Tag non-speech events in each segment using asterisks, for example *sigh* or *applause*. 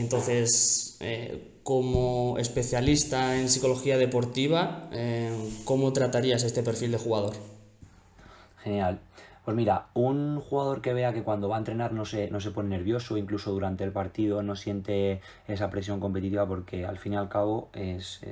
Entonces, eh, como especialista en psicología deportiva, eh, ¿cómo tratarías este perfil de jugador? Genial. Pues mira, un jugador que vea que cuando va a entrenar no se, no se pone nervioso, incluso durante el partido no siente esa presión competitiva porque al fin y al cabo es,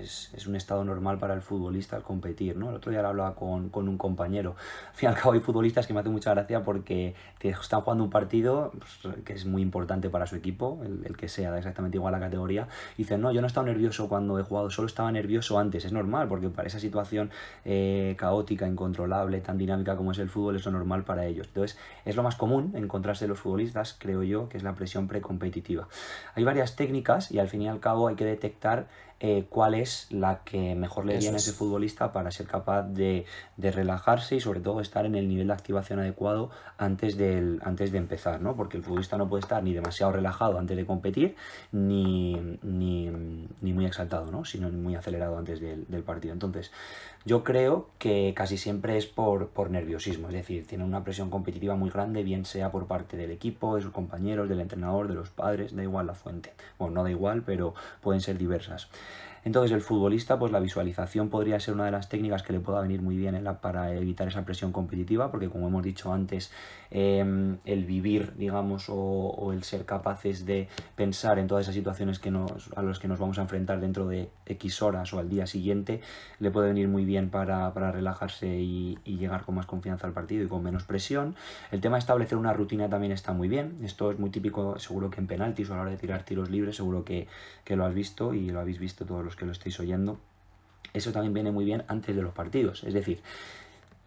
un estado normal para el futbolista al competir, ¿no? El otro día lo hablaba con, un compañero. Al fin y al cabo hay futbolistas que me hacen mucha gracia porque están jugando un partido pues, que es muy importante para su equipo, el, que sea, exactamente igual la categoría, y dicen, no, yo no he estado nervioso cuando he jugado, solo estaba nervioso antes. Es normal porque para esa situación eh, caótica, incontrolable, tan dinámica como es el fútbol, es lo normal para ellos. Entonces, es lo más común encontrarse los futbolistas, creo yo, que es la presión precompetitiva. Hay varias técnicas y al fin y al cabo hay que detectar eh, cuál es la que mejor le viene a ese futbolista para ser capaz de, relajarse y sobre todo estar en el nivel de activación adecuado antes, del, antes de empezar, ¿no? Porque el futbolista no puede estar ni demasiado relajado antes de competir, ni, ni, muy exaltado, ¿no? Sino muy acelerado antes del, del, partido. Entonces, yo creo que casi siempre es por, por nerviosismo, es decir, tiene una presión competitiva muy grande, bien sea por parte del equipo, de sus compañeros, del entrenador, de los padres, da igual la fuente. Bueno, no da igual, pero pueden ser diversas. Entonces el futbolista, pues la visualización podría ser una de las técnicas que le pueda venir muy bien para evitar esa presión competitiva, porque como hemos dicho antes, em, el vivir, digamos, o, el ser capaces de pensar en todas esas situaciones que nos, a las que nos vamos a enfrentar dentro de X horas o al día siguiente, le puede venir muy bien para, relajarse y, llegar con más confianza al partido y con menos presión. El tema de establecer una rutina también está muy bien. Esto es muy típico, seguro que en penaltis o a la hora de tirar tiros libres, seguro que, que lo has visto y lo habéis visto todos los que lo estéis oyendo, eso también viene muy bien antes de los partidos. Es decir,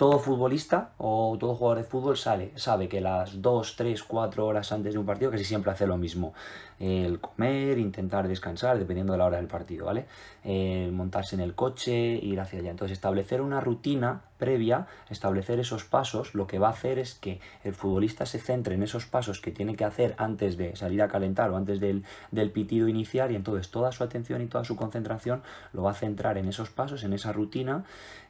todo futbolista o todo jugador de fútbol sale, sabe que las 2, 3, 4 horas antes de un partido casi siempre hace lo mismo. El comer, intentar descansar, dependiendo de la hora del partido, ¿vale? El montarse en el coche, ir hacia allá. Entonces, establecer una rutina previa, establecer esos pasos, lo que va a hacer es que el futbolista se centre en esos pasos que tiene que hacer antes de salir a calentar o antes del, del pitido inicial y entonces toda su atención y toda su concentración lo va a centrar en esos pasos, en esa rutina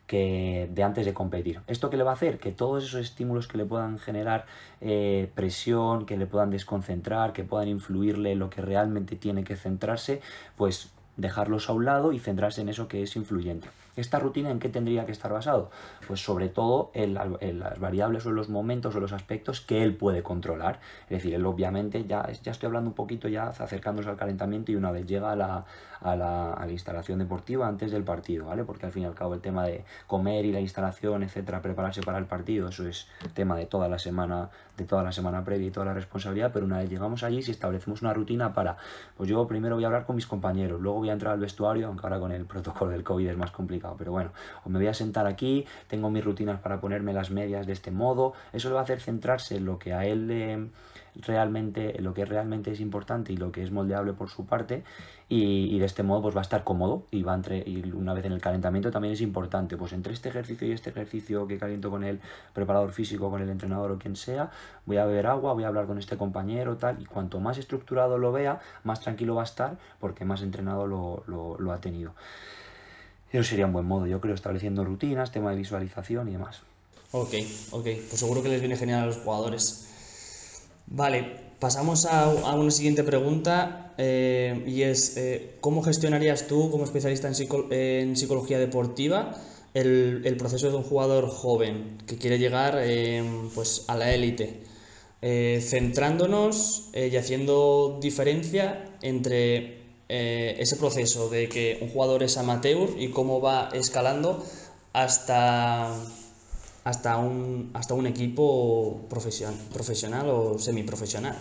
que de antes de competir. ¿Esto qué le va a hacer? Que todos esos estímulos que le puedan generar eh, presión, que le puedan desconcentrar, que puedan influirle en lo que realmente tiene que centrarse, pues dejarlos a un lado y centrarse en eso que es influyente. ¿Esta rutina en qué tendría que estar basado? Pues sobre todo en, las variables o en los momentos o los aspectos que él puede controlar. Es decir, él obviamente, ya, ya estoy hablando un poquito ya acercándose al calentamiento y una vez llega a la, a la, a la, instalación deportiva antes del partido, ¿vale? Porque al fin y al cabo el tema de comer y la instalación, etcétera, prepararse para el partido, eso es tema de toda la semana, de toda la semana previa y toda la responsabilidad, pero una vez llegamos allí, si establecemos una rutina para, pues yo primero voy a hablar con mis compañeros, luego voy a entrar al vestuario, aunque ahora con el protocolo del COVID es más complicado pero bueno, o me voy a sentar aquí, tengo mis rutinas para ponerme las medias de este modo, eso le va a hacer centrarse en lo que a él realmente, lo que realmente es importante y lo que es moldeable por su parte, y, de este modo pues va a estar cómodo y va entre, y una vez en el calentamiento también es importante, pues entre este ejercicio y este ejercicio que caliento con el preparador físico, con el entrenador o quien sea, voy a beber agua, voy a hablar con este compañero, tal, y cuanto más estructurado lo vea, más tranquilo va a estar porque más entrenado lo, lo ha tenido. Eso sería un buen modo, yo creo, estableciendo rutinas, tema de visualización y demás. Ok, ok, pues seguro que les viene genial a los jugadores. Vale, pasamos a, una siguiente pregunta eh, y es, eh, ¿cómo gestionarías tú como especialista en, psicología deportiva el, proceso de un jugador joven que quiere llegar eh, pues, a la élite? centrándonos y haciendo diferencia entre eh, ese proceso de que un jugador es amateur y cómo va escalando hasta, hasta, un, hasta un equipo profesional, profesional o semiprofesional.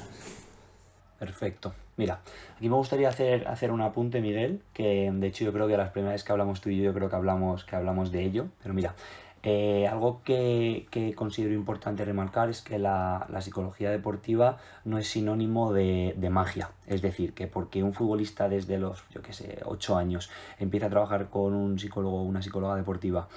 Perfecto. Mira, aquí me gustaría hacer, hacer un apunte, Miguel, que de hecho yo creo que las primeras que hablamos tú y yo, yo creo que hablamos, que hablamos de ello. Pero mira, eh, algo que, considero importante remarcar es que la, psicología deportiva no es sinónimo de, magia. Es decir, que porque un futbolista desde los, yo qué sé, 8 años empieza a trabajar con un psicólogo o una psicóloga deportiva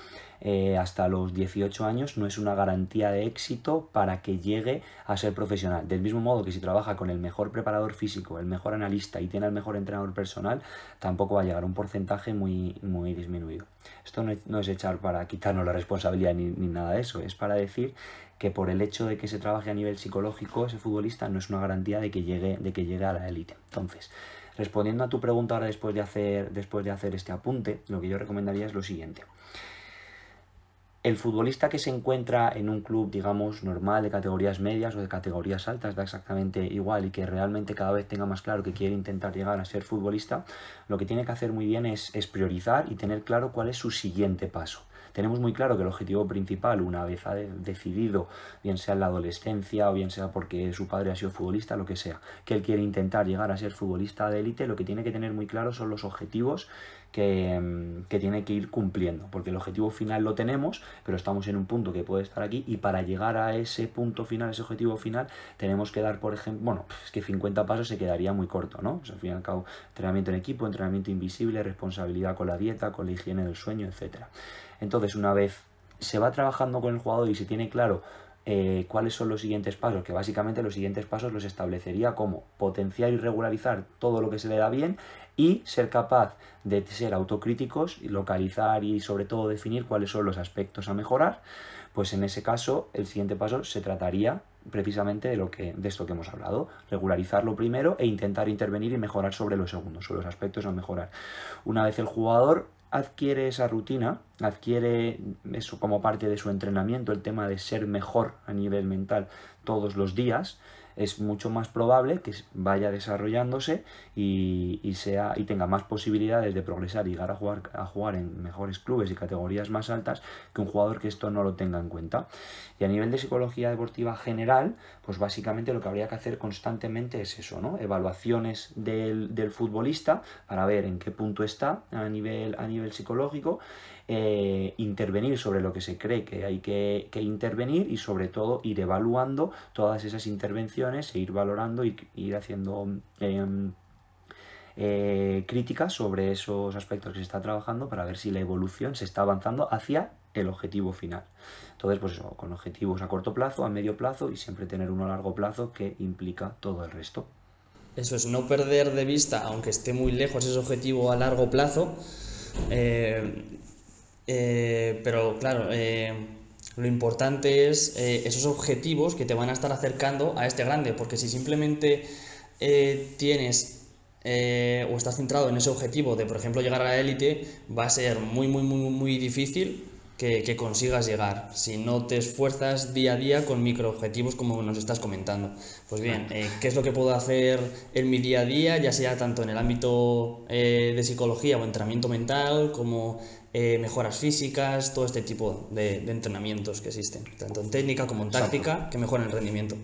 eh, hasta los 18 años no es una garantía de éxito para que llegue a ser profesional. Del mismo modo que si trabaja con el mejor preparador físico, el mejor analista y tiene el mejor entrenador personal, tampoco va a llegar a un porcentaje muy, muy disminuido. Esto no es, echar para quitarnos la responsabilidad ni, ni nada de eso, es para decir que por el hecho de que se trabaje a nivel psicológico ese futbolista no es una garantía de que llegue, de que llegue a la élite. Entonces, Respondiendo a tu pregunta ahora después de hacer, después de hacer este apunte, lo que yo recomendaría es lo siguiente. El futbolista que se encuentra en un club, digamos, normal, de categorías medias o de categorías altas, da exactamente igual y que realmente cada vez tenga más claro que quiere intentar llegar a ser futbolista, lo que tiene que hacer muy bien es, priorizar y tener claro cuál es su siguiente paso. Tenemos muy claro que el objetivo principal, una vez ha decidido, bien sea en la adolescencia o bien sea porque su padre ha sido futbolista, lo que sea, que él quiere intentar llegar a ser futbolista de élite, lo que tiene que tener muy claro son los objetivos que, mm, que, tiene que ir cumpliendo, porque el objetivo final lo tenemos, pero estamos en un punto que puede estar aquí y para llegar a ese punto final, ese objetivo final, tenemos que dar, por ejemplo, bueno, es que 50 pasos se quedaría muy corto, ¿no? al fin y al cabo, entrenamiento en equipo, entrenamiento invisible, responsabilidad con la dieta, con la higiene del sueño, etcétera. Entonces, una vez se va trabajando con el jugador y se tiene claro eh, cuáles son los siguientes pasos, que básicamente los siguientes pasos los establecería como potenciar y regularizar todo lo que se le da bien y ser capaz de ser autocríticos y localizar y sobre todo definir cuáles son los aspectos a mejorar, pues en ese caso el siguiente paso se trataría precisamente de lo que de esto que hemos hablado, regularizarlo primero e intentar intervenir y mejorar sobre los segundos, sobre los aspectos a mejorar. Una vez el jugador adquiere esa rutina, adquiere eso como parte de su entrenamiento, el tema de ser mejor a nivel mental todos los días, es mucho más probable que vaya desarrollándose y, sea, y tenga más posibilidades de progresar y llegar a jugar, a jugar en mejores clubes y categorías más altas que un jugador que esto no lo tenga en cuenta. Y a nivel de psicología deportiva general, pues básicamente lo que habría que hacer constantemente es eso, ¿no? Evaluaciones del, del futbolista para ver en qué punto está a nivel, a nivel psicológico eh, intervenir sobre lo que se cree que hay que, intervenir y sobre todo ir evaluando todas esas intervenciones e ir valorando y ir haciendo em, eh, críticas sobre esos aspectos que se está trabajando para ver si la evolución se está avanzando hacia el objetivo final. Entonces, pues eso, con objetivos a corto plazo, a medio plazo y siempre tener uno a largo plazo que implica todo el resto. Eso es, no perder de vista, aunque esté muy lejos ese objetivo a largo plazo, eh, eh, pero claro, eh, lo importante es eh, esos objetivos que te van a estar acercando a este grande, porque si simplemente tienes o estás centrado en ese objetivo de, por ejemplo, llegar a la élite, va a ser muy, muy, muy, muy difícil que, que, consigas llegar si no te esfuerzas día a día con microobjetivos como nos estás comentando. Pues bien, ¿qué es lo que puedo hacer en mi día a día, ya sea tanto en el ámbito de psicología o entrenamiento mental, como eh, mejoras físicas, todo este tipo de, de, entrenamientos que existen, tanto en técnica como en táctica, que mejoran el rendimiento.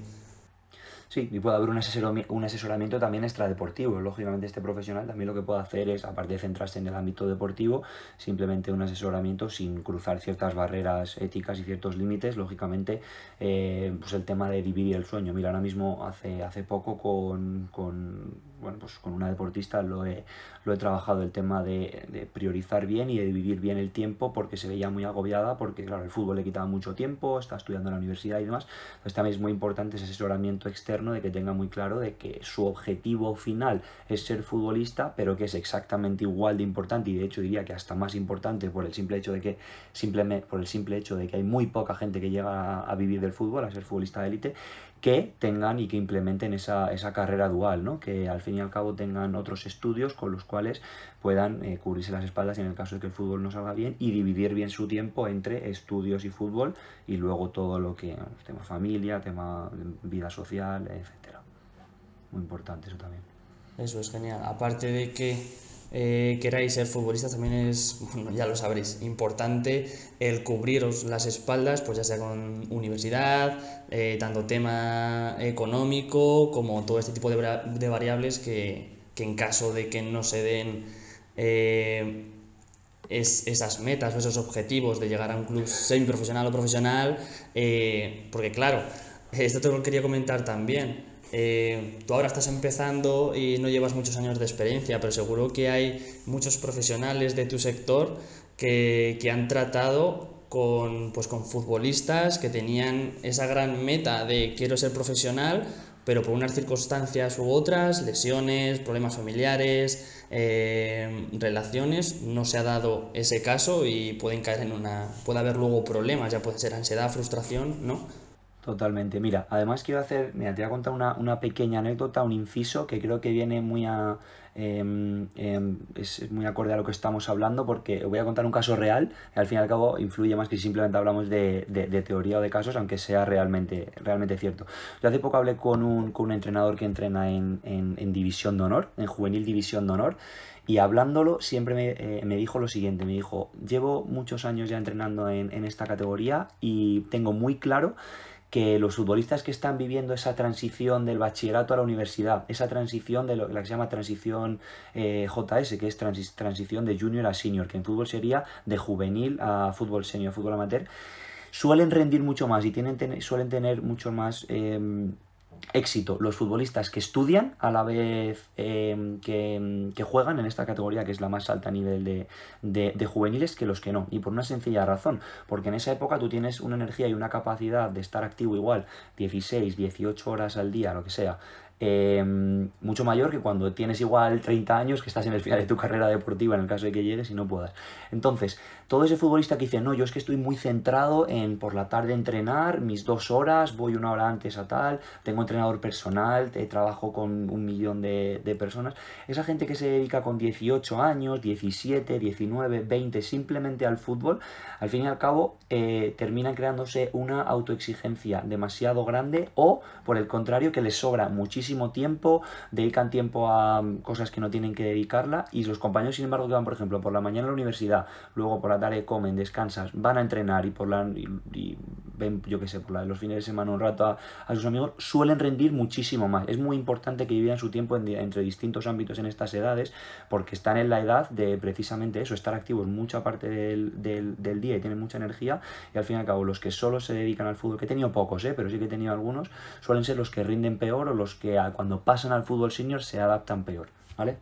Sí, y puede haber un asesoramiento, un asesoramiento también extradeportivo. Lógicamente este profesional también lo que puede hacer es, aparte de centrarse en el ámbito deportivo, simplemente un asesoramiento sin cruzar ciertas barreras éticas y ciertos límites. Lógicamente, eh, pues el tema de dividir el sueño. Mira, ahora mismo hace, hace poco con, con bueno, pues con una deportista lo he, lo he trabajado el tema de, de, priorizar bien y de dividir bien el tiempo porque se veía muy agobiada porque claro el fútbol le quitaba mucho tiempo, está estudiando en la universidad y demás. Entonces también es muy importante ese asesoramiento externo de que tenga muy claro de que su objetivo final es ser futbolista, pero que es exactamente igual de importante y de hecho diría que hasta más importante por el simple hecho de que simplemente por el simple hecho de que hay muy poca gente que llega a, vivir del fútbol, a ser futbolista de élite, que tengan y que implementen esa, esa, carrera dual, ¿no? que al fin y al cabo tengan otros estudios con los cuales puedan eh, cubrirse las espaldas en el caso de que el fútbol no salga bien y dividir bien su tiempo entre estudios y fútbol y luego todo lo que, tema familia, tema vida social, etcétera. Muy importante eso también. Eso es genial. Aparte de que eh, queráis ser futbolistas, también es, *laughs* ya lo sabréis, importante el cubriros las espaldas, pues ya sea con universidad, eh, tanto tema económico como todo este tipo de, de variables que, que, en caso de que no se den eh, es, esas metas o esos objetivos de llegar a un club semiprofesional o profesional, porque claro, esto te lo quería comentar también. Eh, tú ahora estás empezando y no llevas muchos años de experiencia, pero seguro que hay muchos profesionales de tu sector que, que han tratado con, pues, con futbolistas que tenían esa gran meta de quiero ser profesional, pero por unas circunstancias u otras, lesiones, problemas familiares, eh, relaciones, no se ha dado ese caso y pueden caer en una, puede haber luego problemas, ya puede ser ansiedad, frustración, ¿no? Totalmente. Mira, además quiero hacer, mira, te voy a contar una, una pequeña anécdota, un inciso que creo que viene muy a, em, em, es muy acorde a lo que estamos hablando porque voy a contar un caso real y al fin y al cabo influye más que si simplemente hablamos de, de, teoría o de casos, aunque sea realmente, realmente cierto. Yo hace poco hablé con un, con un entrenador que entrena en, en, en División de Honor, en Juvenil División de Honor, y hablándolo siempre me, eh, me, dijo lo siguiente, me dijo, llevo muchos años ya entrenando en, en esta categoría y tengo muy claro que los futbolistas que están viviendo esa transición del bachillerato a la universidad, esa transición de lo que se llama transición eh, JS, que es transición de junior a senior, que en fútbol sería de juvenil a fútbol senior, fútbol amateur, suelen rendir mucho más y tienen, suelen tener mucho más... Eh, éxito los futbolistas que estudian a la vez em, que, juegan en esta categoría que es la más alta a nivel de, de, juveniles que los que no. Y por una sencilla razón, porque en esa época tú tienes una energía y una capacidad de estar activo igual 16, 18 horas al día, lo que sea, Em, mucho mayor que cuando tienes igual 30 años, que estás en el final de tu *laughs* carrera deportiva en el caso de que llegues y no puedas. Entonces, todo ese futbolista que dice, no, yo es que estoy muy centrado en por la tarde entrenar, mis dos horas, voy una hora antes a tal, tengo entrenador personal, te, trabajo con un millón de, de personas, esa gente que se dedica con 18 años, 17, 19, 20 simplemente al fútbol, al fin y al cabo eh, terminan creándose una autoexigencia demasiado grande o, por el contrario, que les sobra muchísimo tiempo, dedican tiempo a mm, cosas que no tienen que dedicarla y los compañeros, sin embargo, que van, por ejemplo, por la mañana a la universidad, luego por la tarde comen, descansas, van a entrenar y por la y, ven, yo qué sé, por la, los fines de semana un rato a, sus amigos, suelen rendir muchísimo más. Es muy importante que vivan su tiempo entre distintos ámbitos en estas edades porque están en la edad de precisamente eso, estar activos mucha parte del, del, del día y tienen mucha energía y al fin y al cabo los que solo se dedican al fútbol, que he tenido pocos, ¿eh? pero sí que he tenido algunos, suelen ser los que rinden peor o los que cuando pasan al fútbol senior se adaptan peor, ¿vale?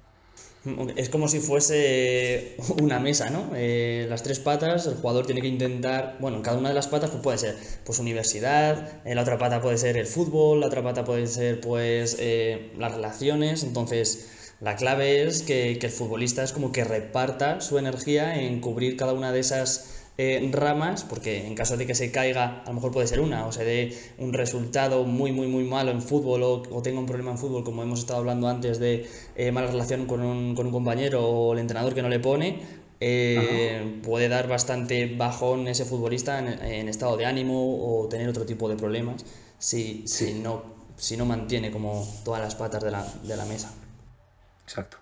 Es como si fuese una mesa, ¿no? Eh, las tres patas, el jugador tiene que intentar, bueno, cada una de las patas pues puede ser pues universidad, eh, la otra pata puede ser el fútbol, la otra pata puede ser pues eh, las relaciones, entonces la clave es que, que el futbolista es como que reparta su energía en cubrir cada una de esas eh, ramas, porque en caso de que se caiga, a lo mejor puede ser una, o se dé un resultado muy, muy, muy malo en fútbol o, tenga un problema en fútbol, como hemos estado hablando antes de eh, mala relación con un, con un, compañero o el entrenador que no le pone, eh, puede dar bastante bajón ese futbolista en, estado de ánimo o tener otro tipo de problemas si, si, no, si no mantiene como todas las patas de la, de la mesa. Exacto.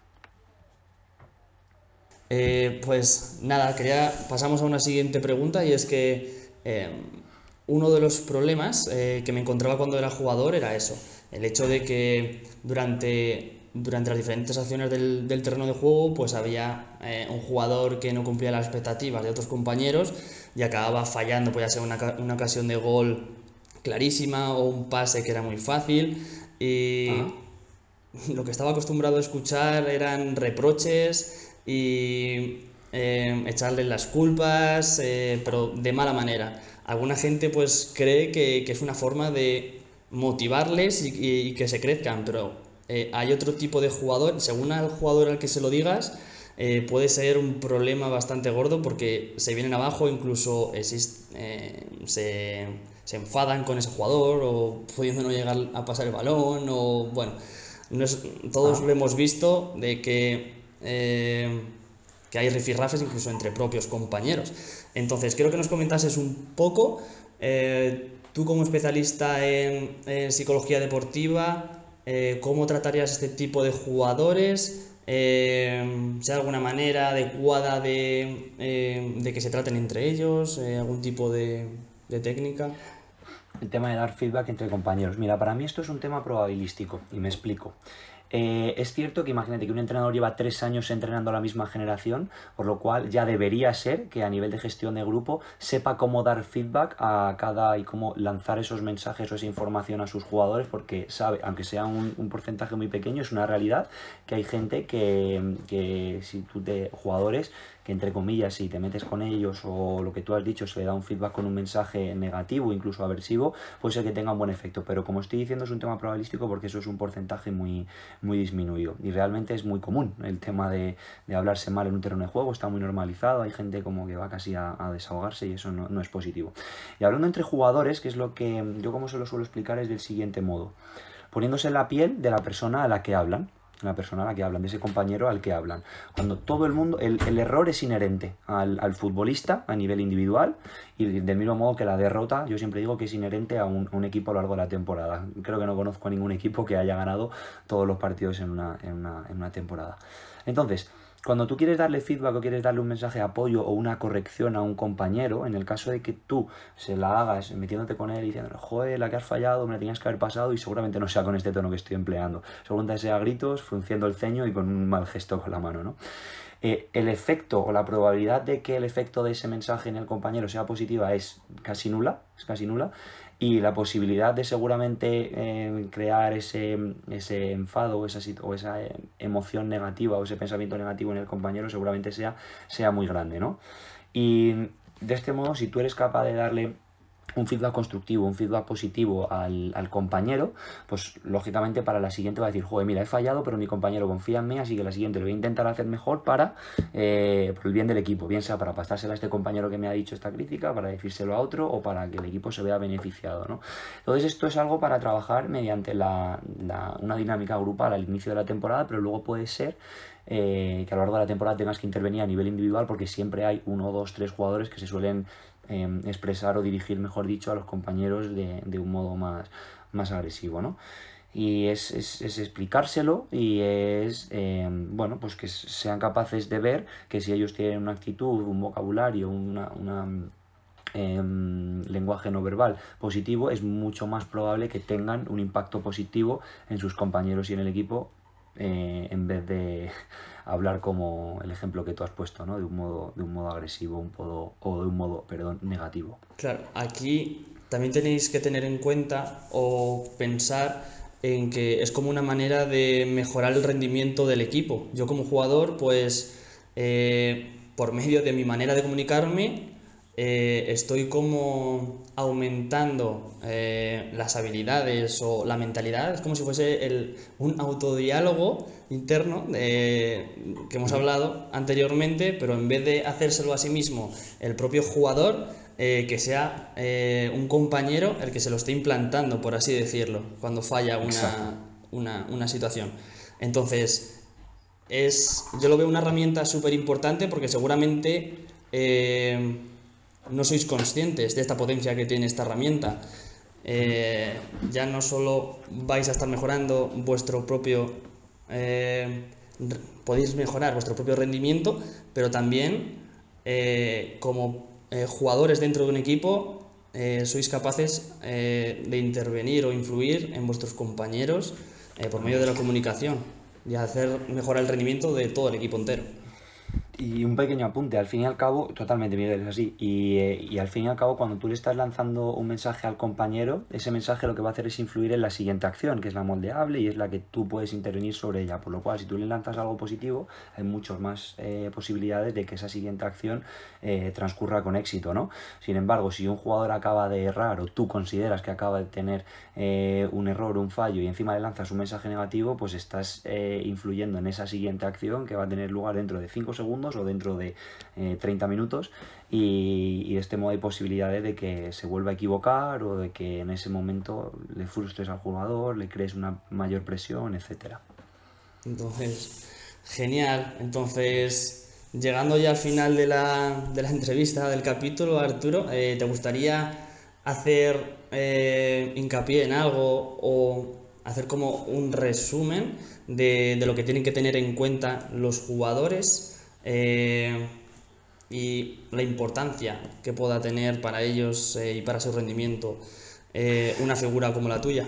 Eh, pues nada, quería, pasamos a una siguiente pregunta y es que eh, uno de los problemas eh, que me encontraba cuando era jugador era eso, el hecho de que durante, durante las diferentes acciones del, del terreno de juego pues había un jugador que no cumplía las expectativas de otros compañeros y acababa fallando, podía ser una, una ocasión de gol clarísima o un pase que era muy fácil y lo que estaba acostumbrado a escuchar eran reproches, y eh, echarle las culpas, eh, pero de mala manera. Alguna gente pues cree que, que es una forma de motivarles y, y, que se crezcan, pero eh, hay otro tipo de jugador, según al jugador al que se lo digas, eh, puede ser un problema bastante gordo porque se vienen abajo, incluso existe, se, se, enfadan con ese jugador o pudiendo no llegar a pasar el balón o bueno, todos lo hemos visto de que eh, que hay rifirrafes incluso entre propios compañeros. Entonces, quiero que nos comentases un poco, eh, tú como especialista en, psicología deportiva, eh, cómo tratarías este tipo de jugadores, eh, sea alguna manera adecuada de, de, que se traten entre ellos, algún tipo de técnica. El tema de dar feedback entre compañeros. Mira, para mí esto es un tema probabilístico y me explico. Eh, es cierto que imagínate que un entrenador lleva tres años entrenando a la misma generación, por lo cual ya debería ser que a nivel de gestión de grupo sepa cómo dar feedback a cada y cómo lanzar esos mensajes o esa información a sus jugadores, porque sabe, aunque sea un, porcentaje muy pequeño, es una realidad que hay gente que, que si tú te jugadores que entre comillas, si te metes con ellos o lo que tú has dicho, se le da un feedback con un mensaje negativo, incluso aversivo, puede ser que tenga un buen efecto. Pero como estoy diciendo, es un tema probabilístico porque eso es un porcentaje muy, muy disminuido. Y realmente es muy común el tema de, de hablarse mal en un terreno de juego, está muy normalizado, hay gente como que va casi a, desahogarse y eso no, no es positivo. Y hablando entre jugadores, que es lo que yo como se lo suelo explicar, es del siguiente modo. Poniéndose en la piel de la persona a la que hablan la persona a la que hablan, de ese compañero al que hablan. Cuando todo el mundo, el, error es inherente al, al, futbolista a nivel individual y del mismo modo que la derrota, yo siempre digo que es inherente a un, un, equipo a lo largo de la temporada. Creo que no conozco a ningún equipo que haya ganado todos los partidos en una, en una, en una temporada. Entonces, cuando tú quieres darle feedback o quieres darle un mensaje de apoyo o una corrección a un compañero, en el caso de que tú se la hagas metiéndote con él y diciendo, joder, la que has fallado, me la tenías que haber pasado y seguramente no sea con este tono que estoy empleando. Seguramente sea gritos, frunciendo el ceño y con un mal gesto con la mano, ¿no? Eh, el efecto o la probabilidad de que el efecto de ese mensaje en el compañero sea positiva es casi nula, es casi nula, y la posibilidad de seguramente eh, crear ese, ese enfado o esa, o esa eh, emoción negativa o ese pensamiento negativo en el compañero seguramente sea, sea muy grande, ¿no? Y de este modo, si tú eres capaz de darle un feedback constructivo, un feedback positivo al, compañero, pues lógicamente para la siguiente va a decir, joder, mira, he fallado, pero mi compañero confía en mí, así que la siguiente lo voy a intentar hacer mejor para, eh, por el bien del equipo, bien sea para pasársela a este compañero que me ha dicho esta crítica, para decírselo a otro o para que el equipo se vea beneficiado, ¿no? Entonces esto es algo para trabajar mediante la, una dinámica grupal al inicio de la temporada, pero luego puede ser eh, que a lo largo de la temporada tengas que intervenir a nivel individual porque siempre hay uno, dos, tres jugadores que se suelen Em, expresar o dirigir, mejor dicho, a los compañeros de, de un modo más, más agresivo, ¿no? Y es, es, es explicárselo y es, em, bueno, pues que sean capaces de ver que si ellos tienen una actitud, un vocabulario, una, una em, lenguaje no verbal positivo, es mucho más probable que tengan un impacto positivo en sus compañeros y en el equipo eh, en vez de *laughs* hablar como el ejemplo que tú has puesto, ¿no? De un modo, de un modo agresivo un poco, o de un modo, perdón, negativo. Claro, aquí también tenéis que tener en cuenta o pensar en que es como una manera de mejorar el rendimiento del equipo. Yo como jugador, pues eh, por medio de mi manera de comunicarme, eh, estoy como aumentando eh, las habilidades o la mentalidad, es como si fuese el, un autodiálogo interno que hemos hablado anteriormente, pero en vez de hacérselo a sí mismo el propio jugador, eh, que sea un compañero el que se lo esté implantando, por así decirlo, cuando falla una, una, una situación. Entonces, es, yo lo veo una herramienta súper importante porque seguramente no sois conscientes de esta potencia que tiene esta herramienta. Eh, ya no solo vais a estar mejorando vuestro propio, eh, podéis mejorar vuestro propio rendimiento, pero también eh, como jugadores dentro de un equipo sois capaces de intervenir o influir en vuestros compañeros por medio de la comunicación y hacer mejorar el rendimiento de todo el equipo entero. Y un pequeño apunte, al fin y al cabo, totalmente, Miguel, es así. Y, eh, y, al fin y al cabo, cuando tú le estás lanzando un mensaje al compañero, ese mensaje lo que va a hacer es influir en la siguiente acción, que es la moldeable y es la que tú puedes intervenir sobre ella. Por lo cual, si tú le lanzas algo positivo, hay muchas más eh, posibilidades de que esa siguiente acción eh, transcurra con éxito, ¿no? Sin embargo, si un jugador acaba de errar o tú consideras que acaba de tener un error, un fallo y encima le lanzas un mensaje negativo, pues estás influyendo en esa siguiente acción que va a tener lugar dentro de 5 segundos o dentro de 30 eh, minutos y, de este modo hay posibilidades de que se vuelva a equivocar o de que en ese momento le frustres al jugador, le crees una mayor presión, etc. Entonces, genial. Entonces, llegando ya al final de la, de la entrevista, del capítulo, Arturo, eh, ¿te gustaría hacer eh, hincapié en algo o hacer como un resumen de, lo que tienen que tener en cuenta los jugadores eh, y la importancia que pueda tener para ellos eh, y para su rendimiento eh, una figura como la tuya.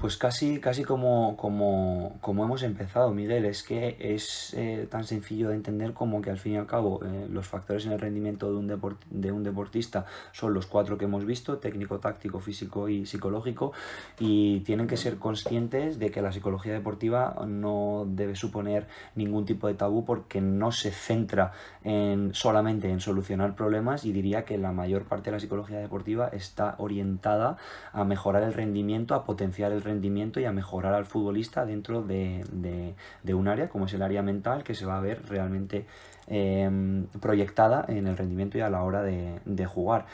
Pues casi, casi como, como, como hemos empezado, Miguel, es que es eh, tan sencillo de entender como que al fin y al cabo eh, los factores en el rendimiento de un, de un deportista son los cuatro que hemos visto, técnico, táctico, físico y psicológico, y tienen que ser conscientes de que la psicología deportiva no debe suponer ningún tipo de tabú porque no se centra en, solamente en solucionar problemas y diría que la mayor parte de la psicología deportiva está orientada a mejorar el rendimiento, a potenciar el rendimiento rendimiento y a mejorar al futbolista dentro de, un área como es el área mental que se va a ver realmente em, proyectada en el rendimiento y a la hora de, jugar.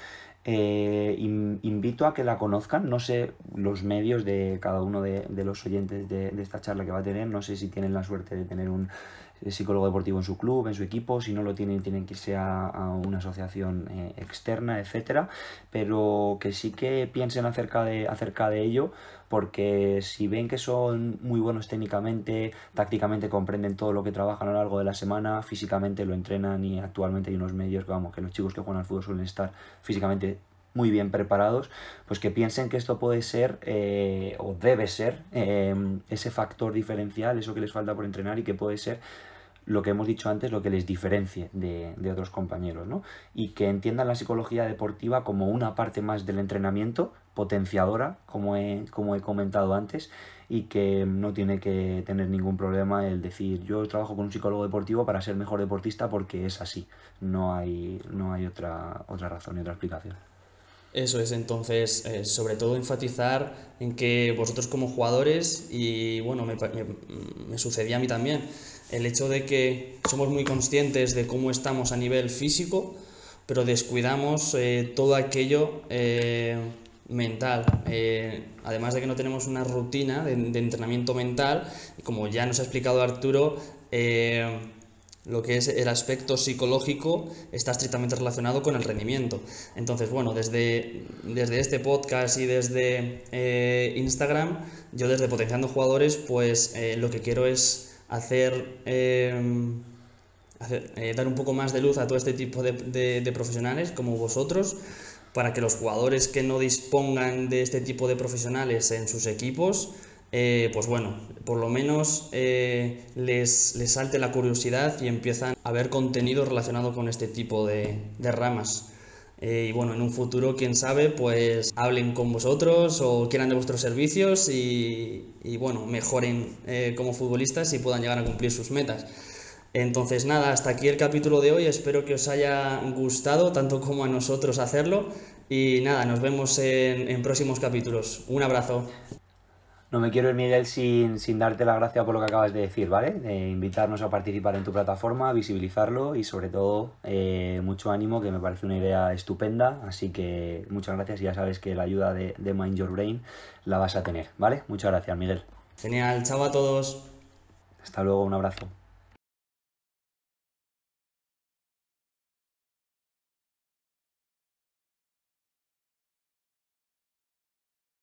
Eh, invito a que la conozcan, no sé los medios de cada uno de, los oyentes de, esta charla que va a tener, no sé si tienen la suerte de tener un psicólogo deportivo en su club, en su equipo, si no lo tienen tienen que irse a, una asociación eh, externa, etcétera, pero que sí que piensen acerca de, acerca de ello, porque si ven que son muy buenos técnicamente, tácticamente comprenden todo lo que trabajan a lo largo de la semana, físicamente lo entrenan y actualmente hay unos medios, vamos, que los chicos que juegan al fútbol suelen estar físicamente muy bien preparados, pues que piensen que esto puede ser eh, o debe ser eh, ese factor diferencial, eso que les falta por entrenar y que puede ser lo que hemos dicho antes, lo que les diferencie de, otros compañeros, ¿no? Y que entiendan la psicología deportiva como una parte más del entrenamiento, potenciadora, como he, como he comentado antes, y que no tiene que tener ningún problema el decir yo trabajo con un psicólogo deportivo para ser mejor deportista porque es así. No hay, no hay otra, otra razón y otra explicación. Eso es, entonces, eh, sobre todo enfatizar en que vosotros como jugadores, y bueno, me, me, sucedía a mí también, el hecho de que somos muy conscientes de cómo estamos a nivel físico, pero descuidamos eh, todo aquello eh, mental. además de que no tenemos una rutina de, de, entrenamiento mental, como ya nos ha explicado Arturo, lo que es el aspecto psicológico está estrictamente relacionado con el rendimiento. Entonces, bueno, desde, desde este podcast y desde eh, Instagram, yo desde Potenciando Jugadores, pues eh, lo que quiero es hacer, eh, dar un poco más de luz a todo este tipo de, de profesionales como vosotros, para que los jugadores que no dispongan de este tipo de profesionales en sus equipos, eh, pues bueno, por lo menos eh, les, les, salte la curiosidad y empiezan a ver contenido relacionado con este tipo de, ramas. Eh, y bueno, en un futuro, quién sabe, pues hablen con vosotros o quieran de vuestros servicios y, y bueno, mejoren como futbolistas y puedan llegar a cumplir sus metas. Entonces nada, hasta aquí el capítulo de hoy, espero que os haya gustado tanto como a nosotros hacerlo y nada, nos vemos en, en próximos capítulos. Un abrazo. No me quiero ir, Miguel, sin, sin darte la gracia por lo que acabas de decir, ¿vale? De invitarnos a participar en tu plataforma, visibilizarlo y sobre todo eh, mucho ánimo, que me parece una idea estupenda. Así que muchas gracias y ya sabes que la ayuda de, de Mind Your Brain la vas a tener, ¿vale? Muchas gracias, Miguel. Genial, chao a todos. Hasta luego, un abrazo.